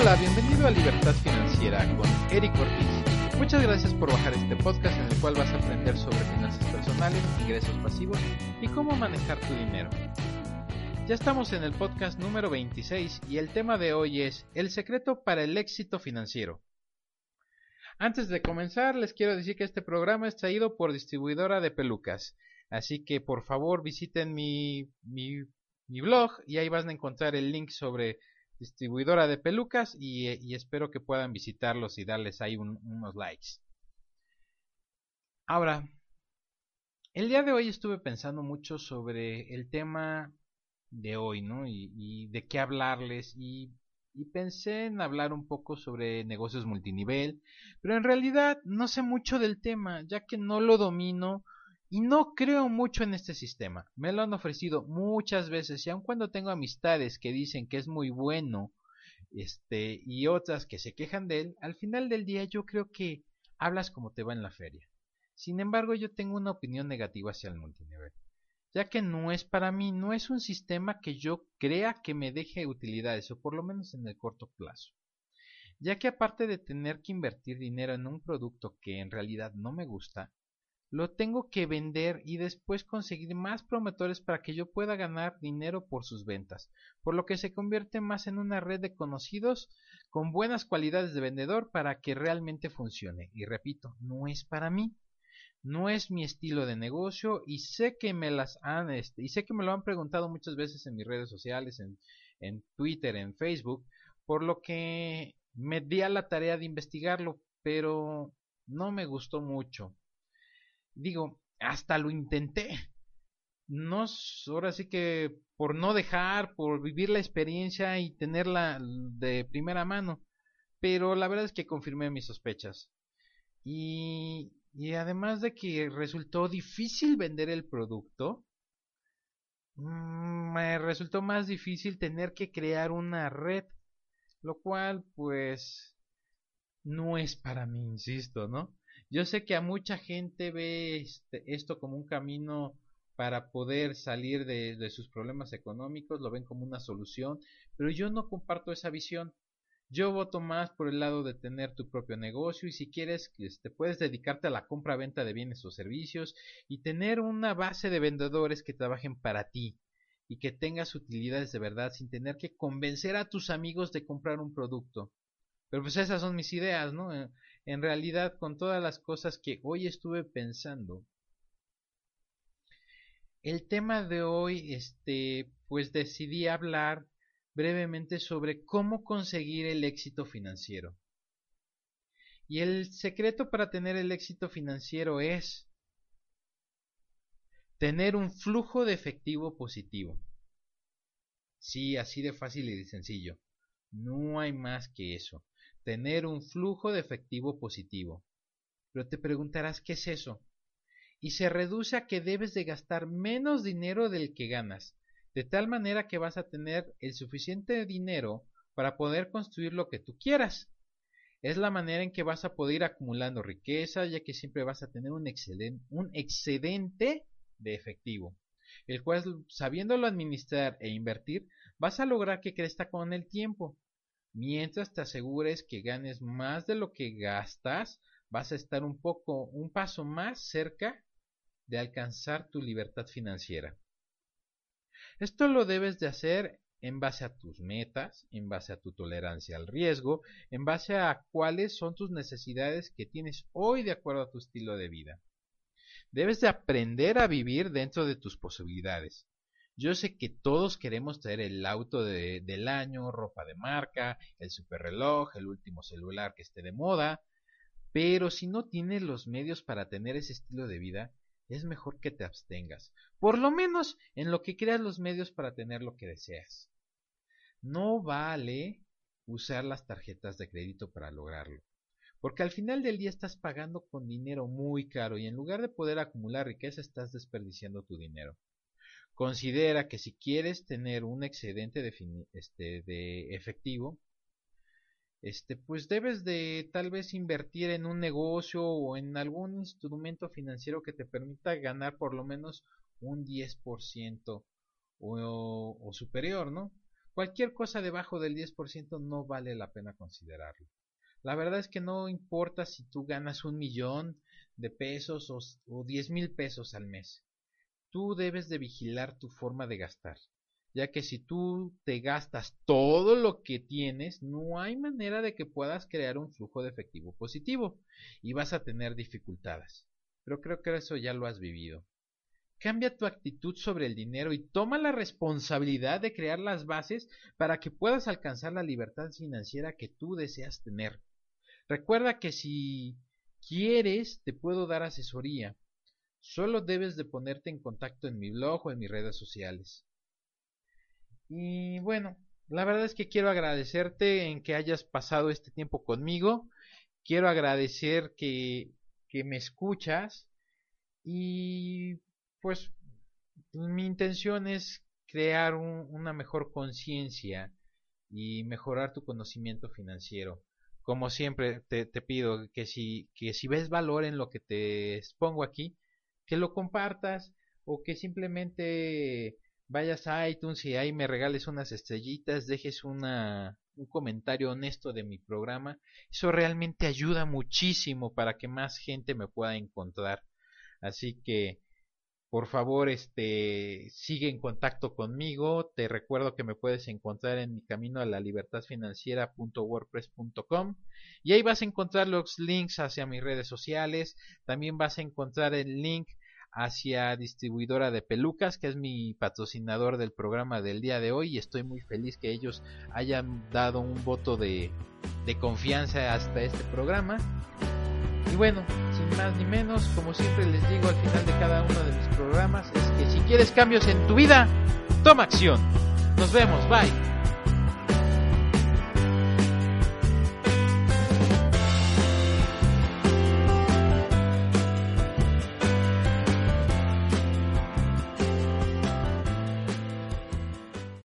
Hola, bienvenido a Libertad Financiera con Eric Ortiz. Muchas gracias por bajar este podcast en el cual vas a aprender sobre finanzas personales, ingresos pasivos y cómo manejar tu dinero. Ya estamos en el podcast número 26 y el tema de hoy es el secreto para el éxito financiero. Antes de comenzar, les quiero decir que este programa es traído por distribuidora de pelucas. Así que por favor visiten mi, mi, blog y ahí van a encontrar el link sobre distribuidora de pelucas y, espero que puedan visitarlos y darles ahí unos likes. Ahora, el día de hoy estuve pensando mucho sobre el tema de hoy, ¿no? Y, de qué hablarles y, y, pensé en hablar un poco sobre negocios multinivel, pero en realidad no sé mucho del tema, ya que no lo domino y no creo mucho en este sistema. Me lo han ofrecido muchas veces y aun cuando tengo amistades que dicen que es muy bueno este y otras que se quejan de él, al final del día yo creo que hablas como te va en la feria. Sin embargo, yo tengo una opinión negativa hacia el multinivel, ya que no es para mí, no es un sistema que yo crea que me deje utilidades, o por lo menos en el corto plazo. Ya que aparte de tener que invertir dinero en un producto que en realidad no me gusta, lo tengo que vender y después conseguir más promotores para que yo pueda ganar dinero por sus ventas, por lo que se convierte más en una red de conocidos con buenas cualidades de vendedor para que realmente funcione. Y repito, no es para mí, no es mi estilo de negocio y sé que me las han este, y sé que me lo han preguntado muchas veces en mis redes sociales, en, en Twitter, en Facebook, por lo que me di a la tarea de investigarlo, pero no me gustó mucho digo, hasta lo intenté. No, ahora sí que por no dejar, por vivir la experiencia y tenerla de primera mano. Pero la verdad es que confirmé mis sospechas. Y, y además de que resultó difícil vender el producto, mm, me resultó más difícil tener que crear una red, lo cual pues no es para mí, insisto, ¿no? Yo sé que a mucha gente ve este, esto como un camino para poder salir de, sus problemas económicos, lo ven como una solución, pero yo no comparto esa visión. Yo voto más por el lado de tener tu propio negocio y si quieres, este, puedes dedicarte a la compra-venta de bienes o servicios y tener una base de vendedores que trabajen para ti y que tengas utilidades de verdad sin tener que convencer a tus amigos de comprar un producto. Pero pues esas son mis ideas, ¿no? En realidad, con todas las cosas que hoy estuve pensando, el tema de hoy, este, pues decidí hablar brevemente sobre cómo conseguir el éxito financiero. Y el secreto para tener el éxito financiero es tener un flujo de efectivo positivo. Sí, así de fácil y de sencillo. No hay más que eso tener un flujo de efectivo positivo. Pero te preguntarás qué es eso. Y se reduce a que debes de gastar menos dinero del que ganas, de tal manera que vas a tener el suficiente dinero para poder construir lo que tú quieras. Es la manera en que vas a poder ir acumulando riqueza, ya que siempre vas a tener un, un excedente de efectivo, el cual, sabiéndolo administrar e invertir, vas a lograr que crezca con el tiempo Mientras te asegures que ganes más de lo que gastas, vas a estar un poco, un paso más cerca de alcanzar tu libertad financiera. Esto lo debes de hacer en base a tus metas, en base a tu tolerancia al riesgo, en base a cuáles son tus necesidades que tienes hoy de acuerdo a tu estilo de vida. Debes de aprender a vivir dentro de tus posibilidades. Yo sé que todos queremos tener el auto del año, ropa de marca, el super reloj, el último celular que esté de moda, pero si no tienes los medios para tener ese estilo de vida, es mejor que te abstengas, por lo menos en lo que creas los medios para tener lo que deseas. No vale usar las tarjetas de crédito para lograrlo, porque al final del día estás pagando con dinero muy caro y en lugar de poder acumular riqueza estás desperdiciando tu dinero. Considera que si quieres tener un excedente de, este, de efectivo, este, pues debes de tal vez invertir en un negocio o en algún instrumento financiero que te permita ganar por lo menos un 10% o, o superior, ¿no? Cualquier cosa debajo del 10% no vale la pena considerarlo. La verdad es que no importa si tú ganas un millón de pesos o, o 10 mil pesos al mes. Tú debes de vigilar tu forma de gastar, ya que si tú te gastas todo lo que tienes, no hay manera de que puedas crear un flujo de efectivo positivo y vas a tener dificultades. Pero creo que eso ya lo has vivido. Cambia tu actitud sobre el dinero y toma la responsabilidad de crear las bases para que puedas alcanzar la libertad financiera que tú deseas tener. Recuerda que si quieres, te puedo dar asesoría. Solo debes de ponerte en contacto en mi blog o en mis redes sociales. Y bueno, la verdad es que quiero agradecerte en que hayas pasado este tiempo conmigo. Quiero agradecer que, que me escuchas y pues mi intención es crear una mejor conciencia y mejorar tu conocimiento financiero. Como siempre te, pido que si, que si ves valor en lo que te expongo aquí, que lo compartas o que simplemente vayas a iTunes y ahí me regales unas estrellitas, dejes una, un comentario honesto de mi programa. Eso realmente ayuda muchísimo para que más gente me pueda encontrar. Así que por favor, este, sigue en contacto conmigo. Te recuerdo que me puedes encontrar en mi camino a la libertad financiera.wordpress.com y ahí vas a encontrar los links hacia mis redes sociales. También vas a encontrar el link hacia distribuidora de pelucas, que es mi patrocinador del programa del día de hoy y estoy muy feliz que ellos hayan dado un voto de, de confianza hasta este programa. Y bueno, sin más ni menos, como siempre les digo al final de cada uno de mis programas, es que si quieres cambios en tu vida, toma acción. Nos vemos, bye.